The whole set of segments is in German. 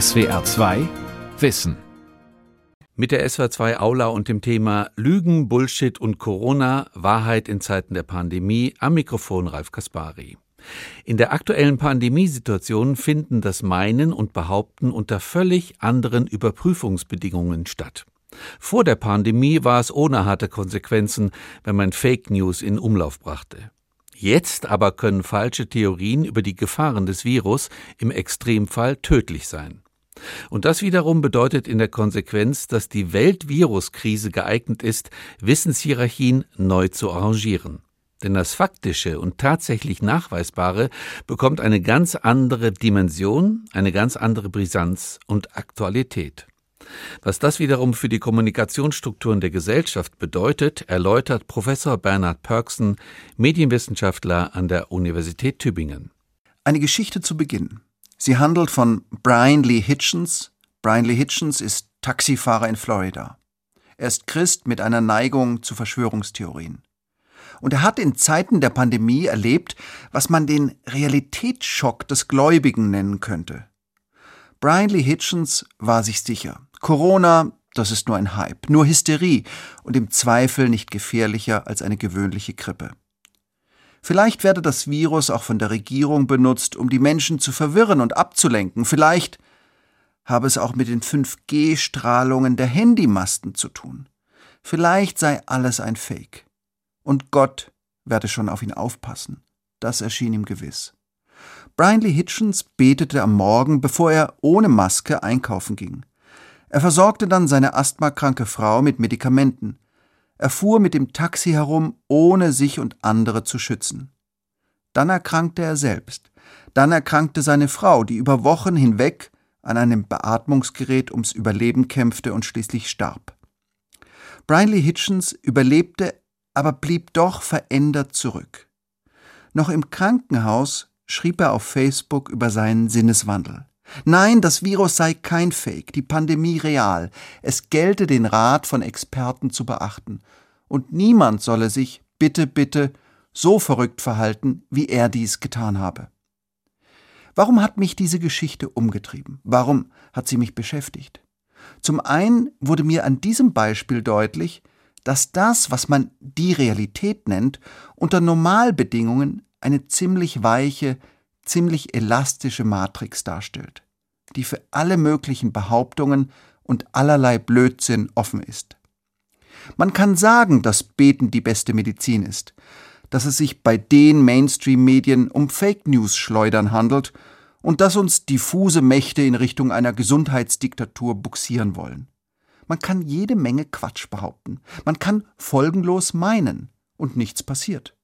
SWR 2 Wissen. Mit der SWR 2 Aula und dem Thema Lügen, Bullshit und Corona, Wahrheit in Zeiten der Pandemie am Mikrofon Ralf Kaspari. In der aktuellen Pandemiesituation finden das Meinen und Behaupten unter völlig anderen Überprüfungsbedingungen statt. Vor der Pandemie war es ohne harte Konsequenzen, wenn man Fake News in Umlauf brachte. Jetzt aber können falsche Theorien über die Gefahren des Virus im Extremfall tödlich sein. Und das wiederum bedeutet in der Konsequenz, dass die Weltviruskrise geeignet ist, Wissenshierarchien neu zu arrangieren. Denn das Faktische und tatsächlich Nachweisbare bekommt eine ganz andere Dimension, eine ganz andere Brisanz und Aktualität. Was das wiederum für die Kommunikationsstrukturen der Gesellschaft bedeutet, erläutert Professor Bernhard Pörksen, Medienwissenschaftler an der Universität Tübingen. Eine Geschichte zu Beginn. Sie handelt von Brian Lee Hitchens. Brian Lee Hitchens ist Taxifahrer in Florida. Er ist Christ mit einer Neigung zu Verschwörungstheorien. Und er hat in Zeiten der Pandemie erlebt, was man den Realitätsschock des Gläubigen nennen könnte. Brian Lee Hitchens war sich sicher. Corona, das ist nur ein Hype, nur Hysterie und im Zweifel nicht gefährlicher als eine gewöhnliche Grippe. Vielleicht werde das Virus auch von der Regierung benutzt, um die Menschen zu verwirren und abzulenken. Vielleicht habe es auch mit den 5G-Strahlungen der Handymasten zu tun. Vielleicht sei alles ein Fake. Und Gott werde schon auf ihn aufpassen. Das erschien ihm gewiss. Brian Lee Hitchens betete am Morgen, bevor er ohne Maske einkaufen ging. Er versorgte dann seine asthmakranke Frau mit Medikamenten. Er fuhr mit dem Taxi herum, ohne sich und andere zu schützen. Dann erkrankte er selbst. Dann erkrankte seine Frau, die über Wochen hinweg an einem Beatmungsgerät ums Überleben kämpfte und schließlich starb. Brian Lee Hitchens überlebte, aber blieb doch verändert zurück. Noch im Krankenhaus schrieb er auf Facebook über seinen Sinneswandel. Nein, das Virus sei kein Fake, die Pandemie real. Es gelte den Rat von Experten zu beachten. Und niemand solle sich, bitte, bitte, so verrückt verhalten, wie er dies getan habe. Warum hat mich diese Geschichte umgetrieben? Warum hat sie mich beschäftigt? Zum einen wurde mir an diesem Beispiel deutlich, dass das, was man die Realität nennt, unter Normalbedingungen eine ziemlich weiche, ziemlich elastische Matrix darstellt, die für alle möglichen Behauptungen und allerlei Blödsinn offen ist. Man kann sagen, dass Beten die beste Medizin ist, dass es sich bei den Mainstream-Medien um Fake News-Schleudern handelt und dass uns diffuse Mächte in Richtung einer Gesundheitsdiktatur buxieren wollen. Man kann jede Menge Quatsch behaupten, man kann folgenlos meinen und nichts passiert.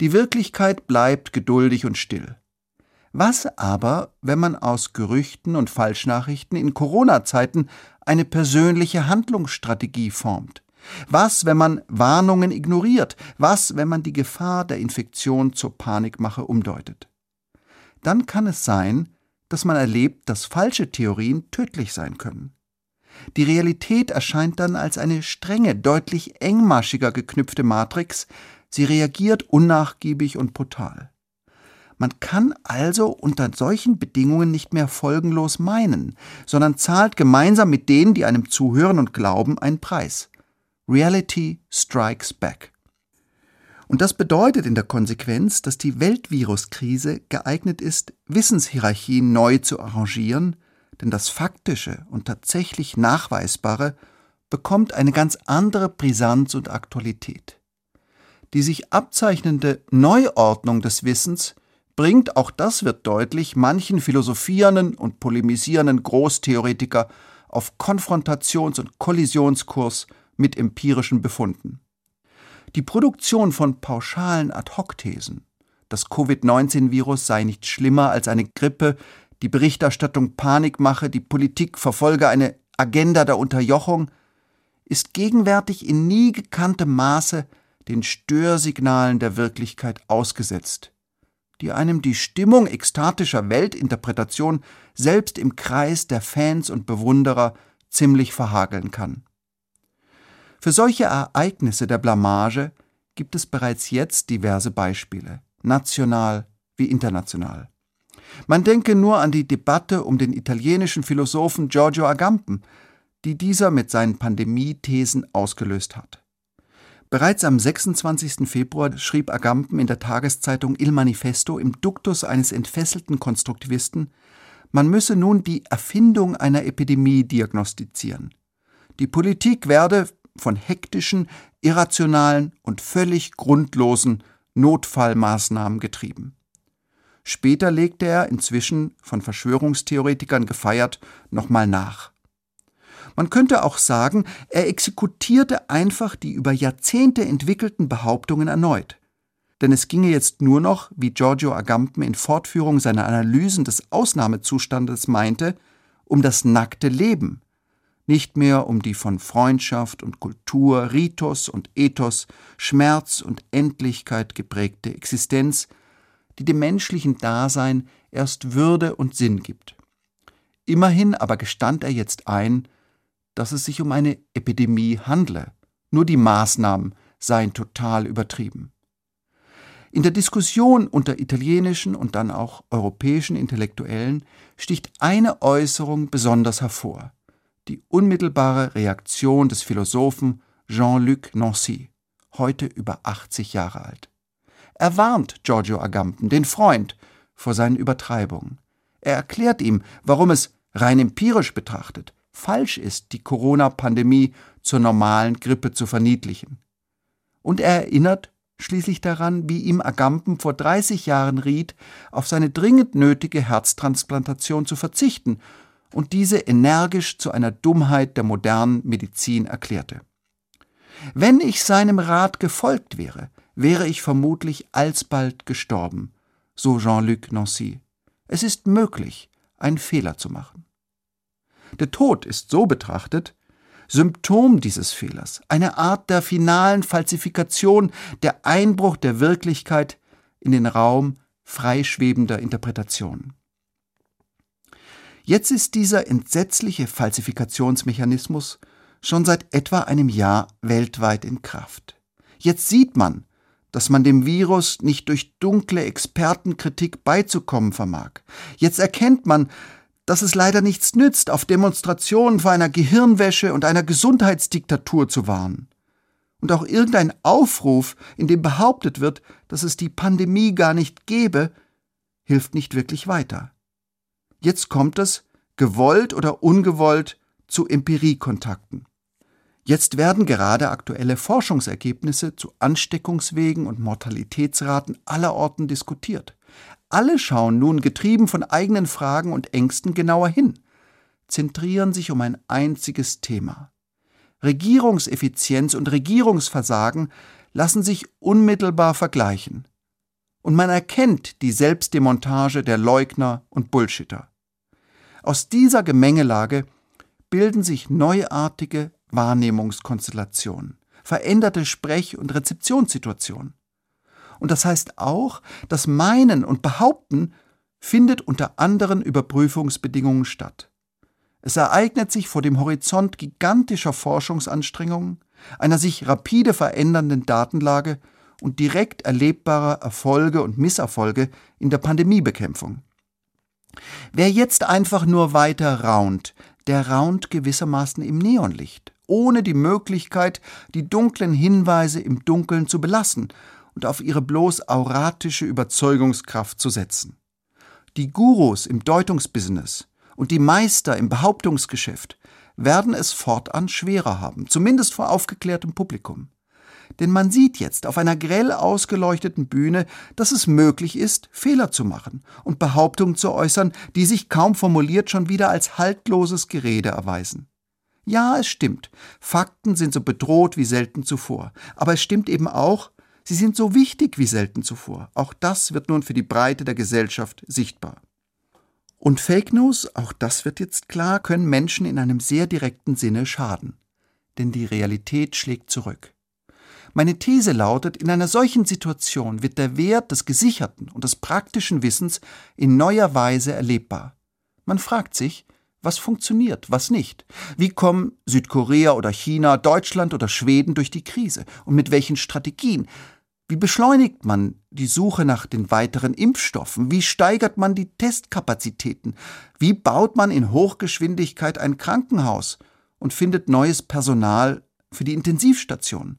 Die Wirklichkeit bleibt geduldig und still. Was aber, wenn man aus Gerüchten und Falschnachrichten in Corona-Zeiten eine persönliche Handlungsstrategie formt? Was, wenn man Warnungen ignoriert? Was, wenn man die Gefahr der Infektion zur Panikmache umdeutet? Dann kann es sein, dass man erlebt, dass falsche Theorien tödlich sein können. Die Realität erscheint dann als eine strenge, deutlich engmaschiger geknüpfte Matrix, sie reagiert unnachgiebig und brutal. Man kann also unter solchen Bedingungen nicht mehr folgenlos meinen, sondern zahlt gemeinsam mit denen, die einem zuhören und glauben, einen Preis. Reality strikes back. Und das bedeutet in der Konsequenz, dass die Weltviruskrise geeignet ist, Wissenshierarchien neu zu arrangieren, denn das Faktische und tatsächlich Nachweisbare bekommt eine ganz andere Brisanz und Aktualität. Die sich abzeichnende Neuordnung des Wissens bringt, auch das wird deutlich, manchen philosophierenden und polemisierenden Großtheoretiker auf Konfrontations- und Kollisionskurs mit empirischen Befunden. Die Produktion von pauschalen Ad-hoc-Thesen, das Covid-19-Virus sei nicht schlimmer als eine Grippe, die Berichterstattung Panik mache, die Politik verfolge eine Agenda der Unterjochung, ist gegenwärtig in nie gekanntem Maße den Störsignalen der Wirklichkeit ausgesetzt die einem die Stimmung ekstatischer Weltinterpretation selbst im Kreis der Fans und Bewunderer ziemlich verhageln kann. Für solche Ereignisse der Blamage gibt es bereits jetzt diverse Beispiele, national wie international. Man denke nur an die Debatte um den italienischen Philosophen Giorgio Agamben, die dieser mit seinen Pandemiethesen ausgelöst hat. Bereits am 26. Februar schrieb Agamben in der Tageszeitung Il Manifesto im Duktus eines entfesselten Konstruktivisten, man müsse nun die Erfindung einer Epidemie diagnostizieren. Die Politik werde von hektischen, irrationalen und völlig grundlosen Notfallmaßnahmen getrieben. Später legte er, inzwischen von Verschwörungstheoretikern gefeiert, nochmal nach. Man könnte auch sagen, er exekutierte einfach die über Jahrzehnte entwickelten Behauptungen erneut. Denn es ginge jetzt nur noch, wie Giorgio Agamben in Fortführung seiner Analysen des Ausnahmezustandes meinte, um das nackte Leben, nicht mehr um die von Freundschaft und Kultur, Ritus und Ethos, Schmerz und Endlichkeit geprägte Existenz, die dem menschlichen Dasein erst Würde und Sinn gibt. Immerhin aber gestand er jetzt ein, dass es sich um eine Epidemie handle, nur die Maßnahmen seien total übertrieben. In der Diskussion unter italienischen und dann auch europäischen Intellektuellen sticht eine Äußerung besonders hervor die unmittelbare Reaktion des Philosophen Jean-Luc Nancy, heute über 80 Jahre alt. Er warnt Giorgio Agamben, den Freund, vor seinen Übertreibungen. Er erklärt ihm, warum es, rein empirisch betrachtet, falsch ist, die Corona-Pandemie zur normalen Grippe zu verniedlichen. Und er erinnert schließlich daran, wie ihm Agamben vor 30 Jahren riet, auf seine dringend nötige Herztransplantation zu verzichten und diese energisch zu einer Dummheit der modernen Medizin erklärte. Wenn ich seinem Rat gefolgt wäre, wäre ich vermutlich alsbald gestorben, so Jean-Luc Nancy. Es ist möglich, einen Fehler zu machen. Der Tod ist so betrachtet Symptom dieses Fehlers, eine Art der finalen Falsifikation, der Einbruch der Wirklichkeit in den Raum freischwebender Interpretationen. Jetzt ist dieser entsetzliche Falsifikationsmechanismus schon seit etwa einem Jahr weltweit in Kraft. Jetzt sieht man, dass man dem Virus nicht durch dunkle Expertenkritik beizukommen vermag. Jetzt erkennt man, dass es leider nichts nützt, auf Demonstrationen vor einer Gehirnwäsche und einer Gesundheitsdiktatur zu warnen. Und auch irgendein Aufruf, in dem behauptet wird, dass es die Pandemie gar nicht gebe, hilft nicht wirklich weiter. Jetzt kommt es, gewollt oder ungewollt, zu Empiriekontakten. Jetzt werden gerade aktuelle Forschungsergebnisse zu Ansteckungswegen und Mortalitätsraten aller Orten diskutiert. Alle schauen nun getrieben von eigenen Fragen und Ängsten genauer hin, zentrieren sich um ein einziges Thema. Regierungseffizienz und Regierungsversagen lassen sich unmittelbar vergleichen. Und man erkennt die Selbstdemontage der Leugner und Bullshitter. Aus dieser Gemengelage bilden sich neuartige Wahrnehmungskonstellationen, veränderte Sprech- und Rezeptionssituationen. Und das heißt auch, das Meinen und Behaupten findet unter anderen Überprüfungsbedingungen statt. Es ereignet sich vor dem Horizont gigantischer Forschungsanstrengungen, einer sich rapide verändernden Datenlage und direkt erlebbarer Erfolge und Misserfolge in der Pandemiebekämpfung. Wer jetzt einfach nur weiter raunt, der raunt gewissermaßen im Neonlicht, ohne die Möglichkeit, die dunklen Hinweise im Dunkeln zu belassen und auf ihre bloß auratische Überzeugungskraft zu setzen. Die Gurus im Deutungsbusiness und die Meister im Behauptungsgeschäft werden es fortan schwerer haben, zumindest vor aufgeklärtem Publikum. Denn man sieht jetzt auf einer grell ausgeleuchteten Bühne, dass es möglich ist, Fehler zu machen und Behauptungen zu äußern, die sich kaum formuliert schon wieder als haltloses Gerede erweisen. Ja, es stimmt, Fakten sind so bedroht wie selten zuvor, aber es stimmt eben auch, sie sind so wichtig wie selten zuvor. Auch das wird nun für die Breite der Gesellschaft sichtbar. Und Fake News, auch das wird jetzt klar, können Menschen in einem sehr direkten Sinne schaden. Denn die Realität schlägt zurück. Meine These lautet, in einer solchen Situation wird der Wert des gesicherten und des praktischen Wissens in neuer Weise erlebbar. Man fragt sich, was funktioniert, was nicht? Wie kommen Südkorea oder China, Deutschland oder Schweden durch die Krise? Und mit welchen Strategien? Wie beschleunigt man die Suche nach den weiteren Impfstoffen? Wie steigert man die Testkapazitäten? Wie baut man in Hochgeschwindigkeit ein Krankenhaus und findet neues Personal für die Intensivstation?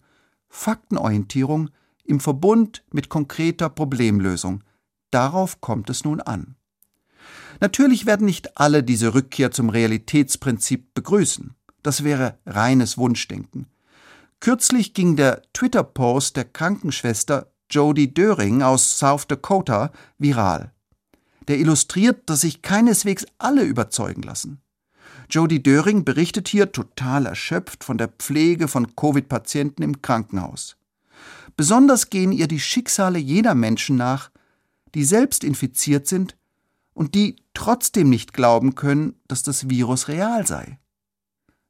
Faktenorientierung im Verbund mit konkreter Problemlösung. Darauf kommt es nun an. Natürlich werden nicht alle diese Rückkehr zum Realitätsprinzip begrüßen. Das wäre reines Wunschdenken. Kürzlich ging der Twitter-Post der Krankenschwester Jodie Döring aus South Dakota viral. Der illustriert, dass sich keineswegs alle überzeugen lassen. Jodie Döring berichtet hier total erschöpft von der Pflege von Covid-Patienten im Krankenhaus. Besonders gehen ihr die Schicksale jener Menschen nach, die selbst infiziert sind und die trotzdem nicht glauben können, dass das Virus real sei.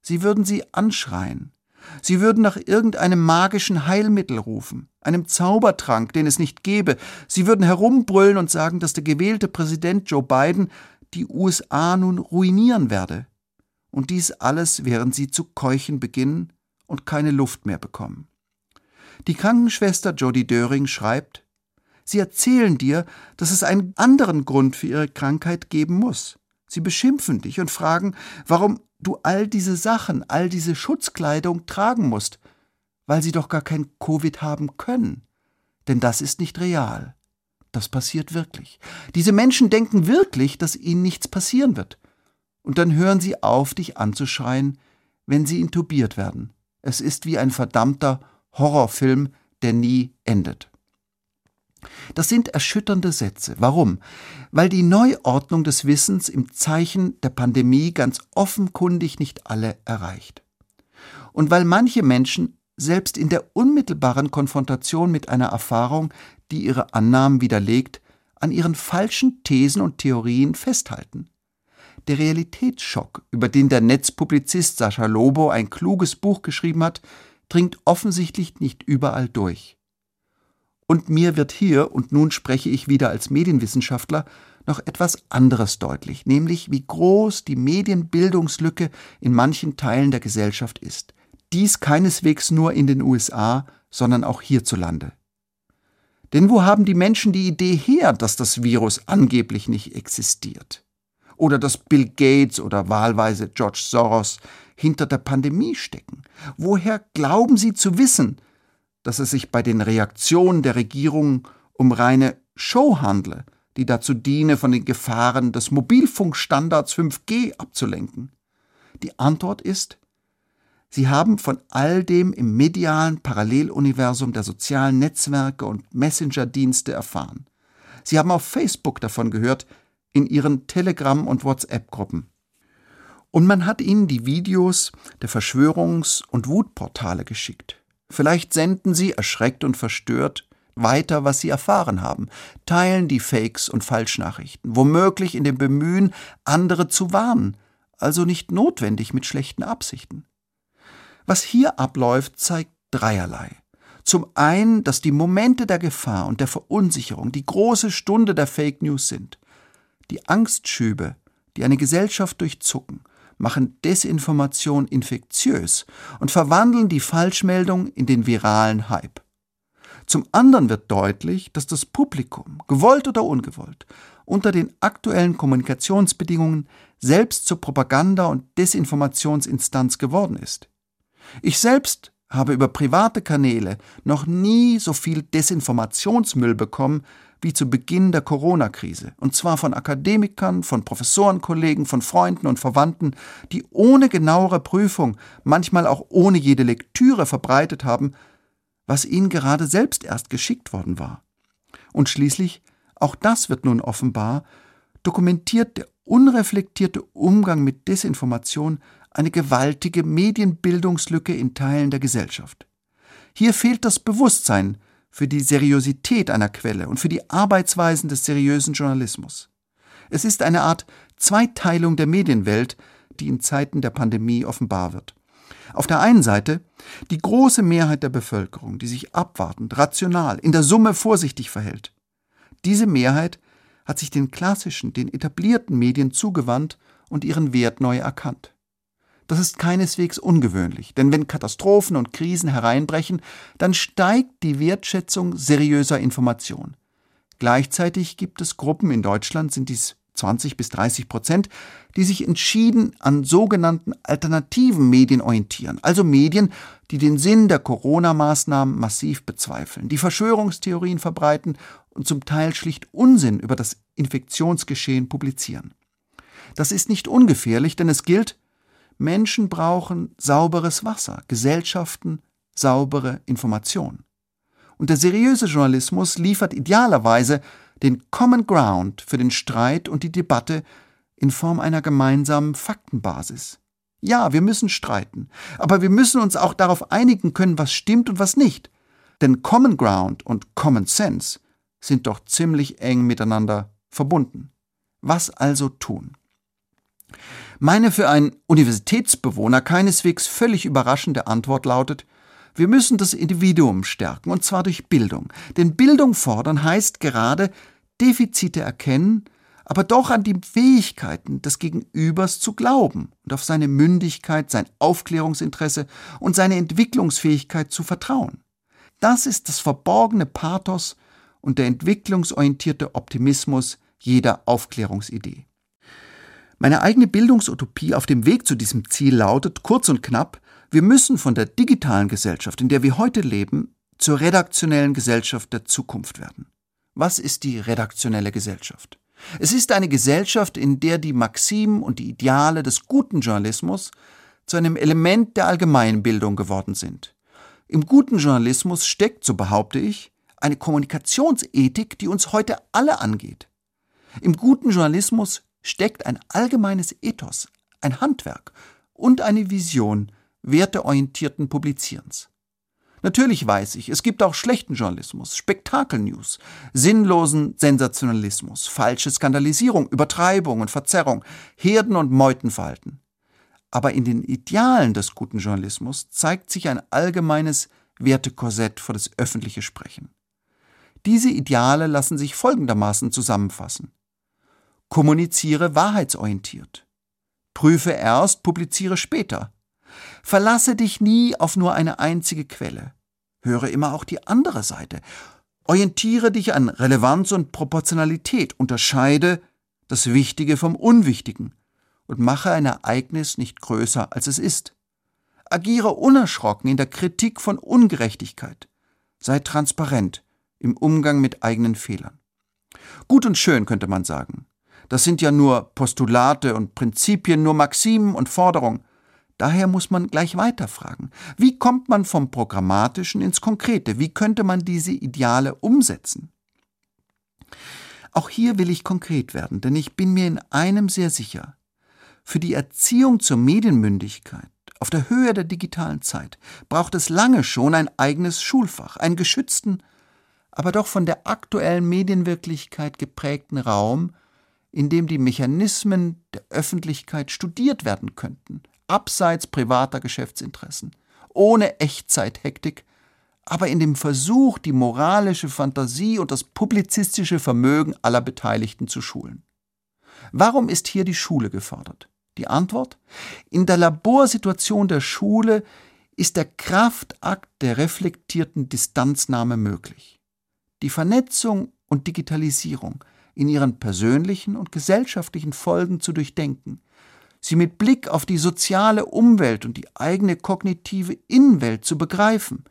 Sie würden sie anschreien. Sie würden nach irgendeinem magischen Heilmittel rufen, einem Zaubertrank, den es nicht gäbe. Sie würden herumbrüllen und sagen, dass der gewählte Präsident Joe Biden die USA nun ruinieren werde. Und dies alles, während sie zu keuchen beginnen und keine Luft mehr bekommen. Die Krankenschwester Jodie Döring schreibt, Sie erzählen dir, dass es einen anderen Grund für ihre Krankheit geben muss. Sie beschimpfen dich und fragen, warum du all diese Sachen, all diese Schutzkleidung tragen musst, weil sie doch gar kein Covid haben können. Denn das ist nicht real. Das passiert wirklich. Diese Menschen denken wirklich, dass ihnen nichts passieren wird. Und dann hören sie auf, dich anzuschreien, wenn sie intubiert werden. Es ist wie ein verdammter Horrorfilm, der nie endet. Das sind erschütternde Sätze. Warum? Weil die Neuordnung des Wissens im Zeichen der Pandemie ganz offenkundig nicht alle erreicht. Und weil manche Menschen selbst in der unmittelbaren Konfrontation mit einer Erfahrung, die ihre Annahmen widerlegt, an ihren falschen Thesen und Theorien festhalten. Der Realitätsschock, über den der Netzpublizist Sascha Lobo ein kluges Buch geschrieben hat, dringt offensichtlich nicht überall durch. Und mir wird hier, und nun spreche ich wieder als Medienwissenschaftler, noch etwas anderes deutlich, nämlich wie groß die Medienbildungslücke in manchen Teilen der Gesellschaft ist. Dies keineswegs nur in den USA, sondern auch hierzulande. Denn wo haben die Menschen die Idee her, dass das Virus angeblich nicht existiert? Oder dass Bill Gates oder wahlweise George Soros hinter der Pandemie stecken? Woher glauben sie zu wissen, dass es sich bei den Reaktionen der Regierung um reine Show handle, die dazu diene, von den Gefahren des Mobilfunkstandards 5G abzulenken? Die Antwort ist, Sie haben von all dem im medialen Paralleluniversum der sozialen Netzwerke und Messenger-Dienste erfahren. Sie haben auf Facebook davon gehört, in Ihren Telegram- und WhatsApp-Gruppen. Und man hat Ihnen die Videos der Verschwörungs- und Wutportale geschickt. Vielleicht senden sie, erschreckt und verstört, weiter, was sie erfahren haben, teilen die Fakes und Falschnachrichten, womöglich in dem Bemühen, andere zu warnen, also nicht notwendig mit schlechten Absichten. Was hier abläuft, zeigt dreierlei. Zum einen, dass die Momente der Gefahr und der Verunsicherung die große Stunde der Fake News sind. Die Angstschübe, die eine Gesellschaft durchzucken machen Desinformation infektiös und verwandeln die Falschmeldung in den viralen Hype. Zum anderen wird deutlich, dass das Publikum, gewollt oder ungewollt, unter den aktuellen Kommunikationsbedingungen selbst zur Propaganda- und Desinformationsinstanz geworden ist. Ich selbst habe über private Kanäle noch nie so viel Desinformationsmüll bekommen wie zu Beginn der Corona-Krise. Und zwar von Akademikern, von Professorenkollegen, von Freunden und Verwandten, die ohne genauere Prüfung, manchmal auch ohne jede Lektüre verbreitet haben, was ihnen gerade selbst erst geschickt worden war. Und schließlich, auch das wird nun offenbar, dokumentiert der unreflektierte Umgang mit Desinformation eine gewaltige Medienbildungslücke in Teilen der Gesellschaft. Hier fehlt das Bewusstsein für die Seriosität einer Quelle und für die Arbeitsweisen des seriösen Journalismus. Es ist eine Art Zweiteilung der Medienwelt, die in Zeiten der Pandemie offenbar wird. Auf der einen Seite die große Mehrheit der Bevölkerung, die sich abwartend, rational, in der Summe vorsichtig verhält. Diese Mehrheit hat sich den klassischen, den etablierten Medien zugewandt und ihren Wert neu erkannt. Das ist keineswegs ungewöhnlich, denn wenn Katastrophen und Krisen hereinbrechen, dann steigt die Wertschätzung seriöser Information. Gleichzeitig gibt es Gruppen in Deutschland, sind dies 20 bis 30 Prozent, die sich entschieden an sogenannten alternativen Medien orientieren, also Medien, die den Sinn der Corona-Maßnahmen massiv bezweifeln, die Verschwörungstheorien verbreiten und zum Teil schlicht Unsinn über das Infektionsgeschehen publizieren. Das ist nicht ungefährlich, denn es gilt, Menschen brauchen sauberes Wasser, Gesellschaften saubere Information. Und der seriöse Journalismus liefert idealerweise den Common Ground für den Streit und die Debatte in Form einer gemeinsamen Faktenbasis. Ja, wir müssen streiten, aber wir müssen uns auch darauf einigen können, was stimmt und was nicht. Denn Common Ground und Common Sense sind doch ziemlich eng miteinander verbunden. Was also tun? Meine für einen Universitätsbewohner keineswegs völlig überraschende Antwort lautet, wir müssen das Individuum stärken, und zwar durch Bildung. Denn Bildung fordern heißt gerade Defizite erkennen, aber doch an die Fähigkeiten des Gegenübers zu glauben und auf seine Mündigkeit, sein Aufklärungsinteresse und seine Entwicklungsfähigkeit zu vertrauen. Das ist das verborgene Pathos und der entwicklungsorientierte Optimismus jeder Aufklärungsidee. Meine eigene Bildungsutopie auf dem Weg zu diesem Ziel lautet kurz und knapp, wir müssen von der digitalen Gesellschaft, in der wir heute leben, zur redaktionellen Gesellschaft der Zukunft werden. Was ist die redaktionelle Gesellschaft? Es ist eine Gesellschaft, in der die Maximen und die Ideale des guten Journalismus zu einem Element der Allgemeinbildung geworden sind. Im guten Journalismus steckt, so behaupte ich, eine Kommunikationsethik, die uns heute alle angeht. Im guten Journalismus steckt ein allgemeines Ethos, ein Handwerk und eine Vision, werteorientierten Publizierens. Natürlich weiß ich, es gibt auch schlechten Journalismus, Spektakelnews, sinnlosen Sensationalismus, falsche Skandalisierung, Übertreibung und Verzerrung, Herden- und Meutenverhalten. Aber in den Idealen des guten Journalismus zeigt sich ein allgemeines Wertekorsett für das öffentliche Sprechen. Diese Ideale lassen sich folgendermaßen zusammenfassen. Kommuniziere wahrheitsorientiert. Prüfe erst, publiziere später. Verlasse dich nie auf nur eine einzige Quelle. Höre immer auch die andere Seite. Orientiere dich an Relevanz und Proportionalität. Unterscheide das Wichtige vom Unwichtigen und mache ein Ereignis nicht größer, als es ist. Agiere unerschrocken in der Kritik von Ungerechtigkeit. Sei transparent im Umgang mit eigenen Fehlern. Gut und schön könnte man sagen. Das sind ja nur Postulate und Prinzipien, nur Maximen und Forderungen. Daher muss man gleich weiterfragen. Wie kommt man vom Programmatischen ins Konkrete? Wie könnte man diese Ideale umsetzen? Auch hier will ich konkret werden, denn ich bin mir in einem sehr sicher. Für die Erziehung zur Medienmündigkeit auf der Höhe der digitalen Zeit braucht es lange schon ein eigenes Schulfach, einen geschützten, aber doch von der aktuellen Medienwirklichkeit geprägten Raum, in dem die Mechanismen der Öffentlichkeit studiert werden könnten, abseits privater Geschäftsinteressen, ohne Echtzeithektik, aber in dem Versuch, die moralische Fantasie und das publizistische Vermögen aller Beteiligten zu schulen. Warum ist hier die Schule gefordert? Die Antwort? In der Laborsituation der Schule ist der Kraftakt der reflektierten Distanznahme möglich. Die Vernetzung und Digitalisierung in ihren persönlichen und gesellschaftlichen Folgen zu durchdenken, sie mit Blick auf die soziale Umwelt und die eigene kognitive Innenwelt zu begreifen,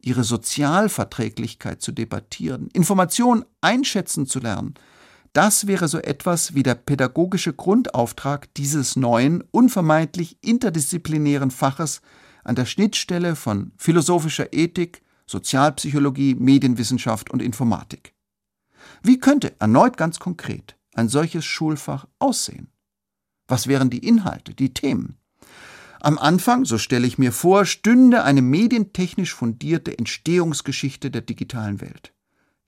ihre Sozialverträglichkeit zu debattieren, Informationen einschätzen zu lernen, das wäre so etwas wie der pädagogische Grundauftrag dieses neuen, unvermeidlich interdisziplinären Faches an der Schnittstelle von philosophischer Ethik, Sozialpsychologie, Medienwissenschaft und Informatik. Wie könnte erneut ganz konkret ein solches Schulfach aussehen? Was wären die Inhalte, die Themen? Am Anfang, so stelle ich mir vor, stünde eine medientechnisch fundierte Entstehungsgeschichte der digitalen Welt,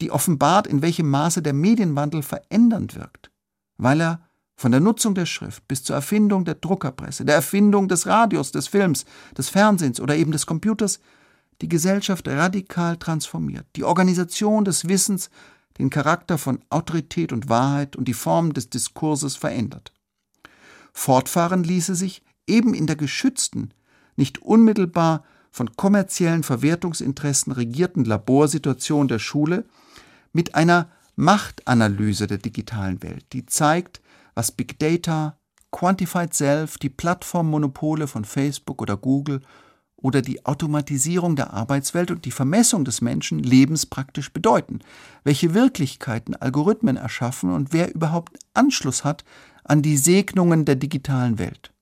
die offenbart, in welchem Maße der Medienwandel verändernd wirkt, weil er von der Nutzung der Schrift bis zur Erfindung der Druckerpresse, der Erfindung des Radios, des Films, des Fernsehens oder eben des Computers die Gesellschaft radikal transformiert, die Organisation des Wissens, den Charakter von Autorität und Wahrheit und die Form des Diskurses verändert. Fortfahren ließe sich eben in der geschützten, nicht unmittelbar von kommerziellen Verwertungsinteressen regierten Laborsituation der Schule mit einer Machtanalyse der digitalen Welt, die zeigt, was Big Data, Quantified Self, die Plattformmonopole von Facebook oder Google oder die Automatisierung der Arbeitswelt und die Vermessung des Menschen lebenspraktisch bedeuten, welche Wirklichkeiten Algorithmen erschaffen und wer überhaupt Anschluss hat an die Segnungen der digitalen Welt.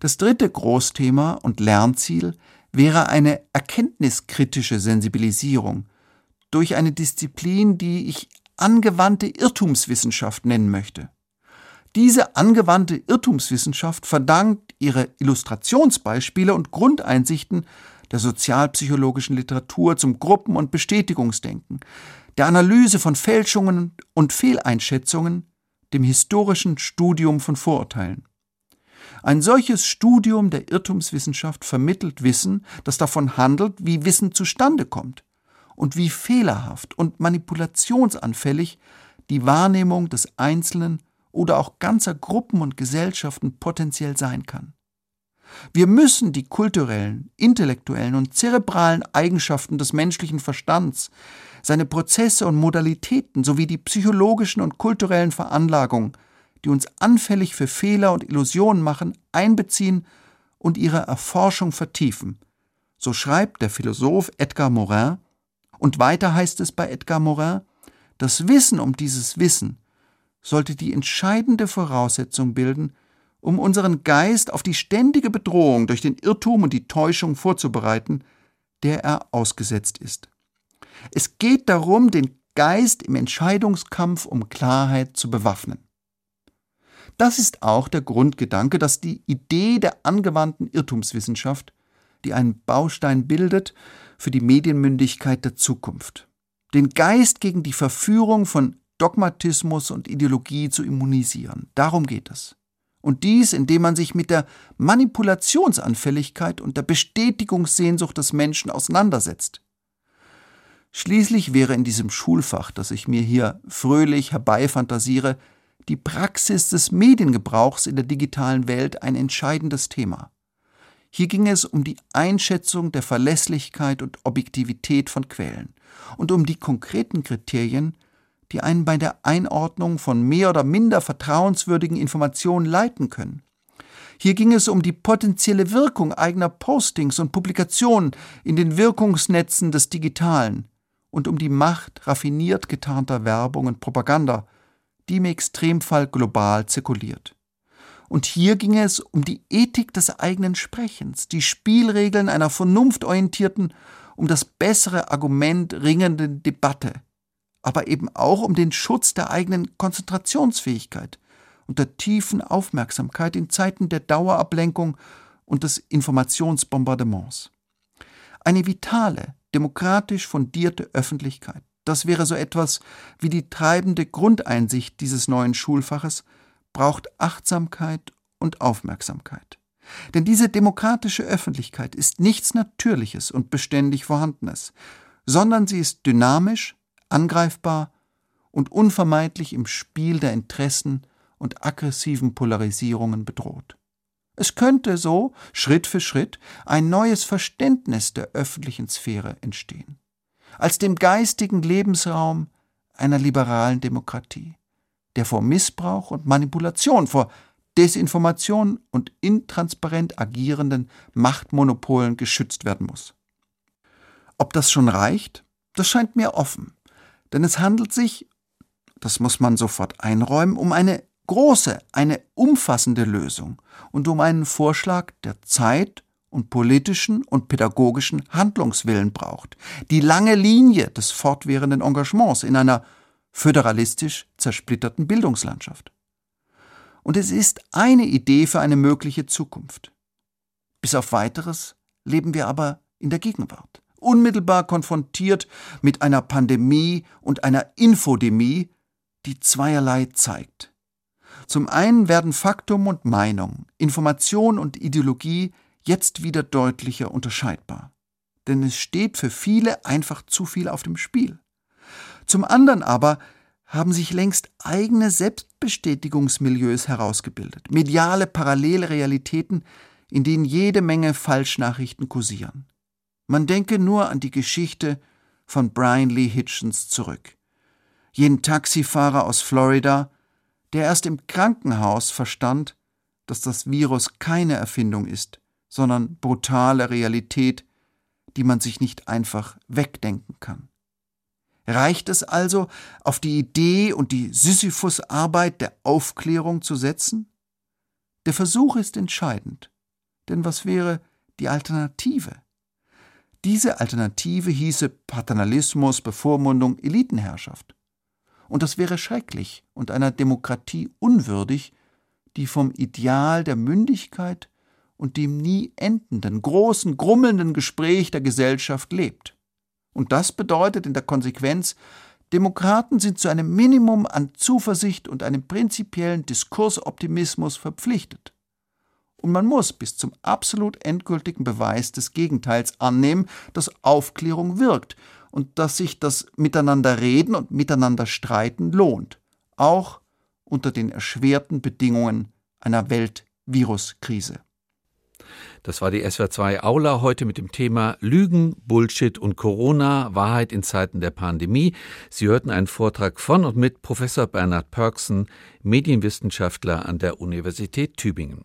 Das dritte Großthema und Lernziel wäre eine erkenntniskritische Sensibilisierung durch eine Disziplin, die ich angewandte Irrtumswissenschaft nennen möchte. Diese angewandte Irrtumswissenschaft verdankt ihre Illustrationsbeispiele und Grundeinsichten der sozialpsychologischen Literatur zum Gruppen- und Bestätigungsdenken, der Analyse von Fälschungen und Fehleinschätzungen, dem historischen Studium von Vorurteilen. Ein solches Studium der Irrtumswissenschaft vermittelt Wissen, das davon handelt, wie Wissen zustande kommt und wie fehlerhaft und manipulationsanfällig die Wahrnehmung des Einzelnen oder auch ganzer Gruppen und Gesellschaften potenziell sein kann. Wir müssen die kulturellen, intellektuellen und zerebralen Eigenschaften des menschlichen Verstands, seine Prozesse und Modalitäten sowie die psychologischen und kulturellen Veranlagungen die uns anfällig für Fehler und Illusionen machen, einbeziehen und ihre Erforschung vertiefen. So schreibt der Philosoph Edgar Morin, und weiter heißt es bei Edgar Morin, das Wissen um dieses Wissen sollte die entscheidende Voraussetzung bilden, um unseren Geist auf die ständige Bedrohung durch den Irrtum und die Täuschung vorzubereiten, der er ausgesetzt ist. Es geht darum, den Geist im Entscheidungskampf um Klarheit zu bewaffnen. Das ist auch der Grundgedanke, dass die Idee der angewandten Irrtumswissenschaft, die einen Baustein bildet für die Medienmündigkeit der Zukunft, den Geist gegen die Verführung von Dogmatismus und Ideologie zu immunisieren. Darum geht es. Und dies, indem man sich mit der Manipulationsanfälligkeit und der Bestätigungssehnsucht des Menschen auseinandersetzt. Schließlich wäre in diesem Schulfach, das ich mir hier fröhlich herbeifantasiere, die Praxis des Mediengebrauchs in der digitalen Welt ein entscheidendes Thema. Hier ging es um die Einschätzung der Verlässlichkeit und Objektivität von Quellen und um die konkreten Kriterien, die einen bei der Einordnung von mehr oder minder vertrauenswürdigen Informationen leiten können. Hier ging es um die potenzielle Wirkung eigener Postings und Publikationen in den Wirkungsnetzen des Digitalen und um die Macht raffiniert getarnter Werbung und Propaganda, die im Extremfall global zirkuliert. Und hier ging es um die Ethik des eigenen Sprechens, die Spielregeln einer vernunftorientierten, um das bessere Argument ringenden Debatte, aber eben auch um den Schutz der eigenen Konzentrationsfähigkeit und der tiefen Aufmerksamkeit in Zeiten der Dauerablenkung und des Informationsbombardements. Eine vitale, demokratisch fundierte Öffentlichkeit, das wäre so etwas wie die treibende Grundeinsicht dieses neuen Schulfaches, braucht Achtsamkeit und Aufmerksamkeit. Denn diese demokratische Öffentlichkeit ist nichts Natürliches und beständig Vorhandenes, sondern sie ist dynamisch, angreifbar und unvermeidlich im Spiel der Interessen und aggressiven Polarisierungen bedroht. Es könnte so Schritt für Schritt ein neues Verständnis der öffentlichen Sphäre entstehen als dem geistigen Lebensraum einer liberalen Demokratie, der vor Missbrauch und Manipulation, vor Desinformation und intransparent agierenden Machtmonopolen geschützt werden muss. Ob das schon reicht, das scheint mir offen, denn es handelt sich, das muss man sofort einräumen, um eine große, eine umfassende Lösung und um einen Vorschlag, der Zeit und politischen und pädagogischen Handlungswillen braucht. Die lange Linie des fortwährenden Engagements in einer föderalistisch zersplitterten Bildungslandschaft. Und es ist eine Idee für eine mögliche Zukunft. Bis auf weiteres leben wir aber in der Gegenwart, unmittelbar konfrontiert mit einer Pandemie und einer Infodemie, die zweierlei zeigt. Zum einen werden Faktum und Meinung, Information und Ideologie jetzt wieder deutlicher unterscheidbar. Denn es steht für viele einfach zu viel auf dem Spiel. Zum anderen aber haben sich längst eigene Selbstbestätigungsmilieus herausgebildet, mediale Parallelrealitäten, in denen jede Menge Falschnachrichten kursieren. Man denke nur an die Geschichte von Brian Lee Hitchens zurück. Jenen Taxifahrer aus Florida, der erst im Krankenhaus verstand, dass das Virus keine Erfindung ist, sondern brutale Realität, die man sich nicht einfach wegdenken kann. Reicht es also, auf die Idee und die Sisyphusarbeit der Aufklärung zu setzen? Der Versuch ist entscheidend. Denn was wäre die Alternative? Diese Alternative hieße Paternalismus, Bevormundung, Elitenherrschaft. Und das wäre schrecklich und einer Demokratie unwürdig, die vom Ideal der Mündigkeit und dem nie endenden, großen, grummelnden Gespräch der Gesellschaft lebt. Und das bedeutet in der Konsequenz, Demokraten sind zu einem Minimum an Zuversicht und einem prinzipiellen Diskursoptimismus verpflichtet. Und man muss bis zum absolut endgültigen Beweis des Gegenteils annehmen, dass Aufklärung wirkt und dass sich das Miteinanderreden und Miteinanderstreiten lohnt, auch unter den erschwerten Bedingungen einer Weltviruskrise. Das war die SWR2 Aula heute mit dem Thema Lügen, Bullshit und Corona, Wahrheit in Zeiten der Pandemie. Sie hörten einen Vortrag von und mit Professor Bernhard Pörksen, Medienwissenschaftler an der Universität Tübingen.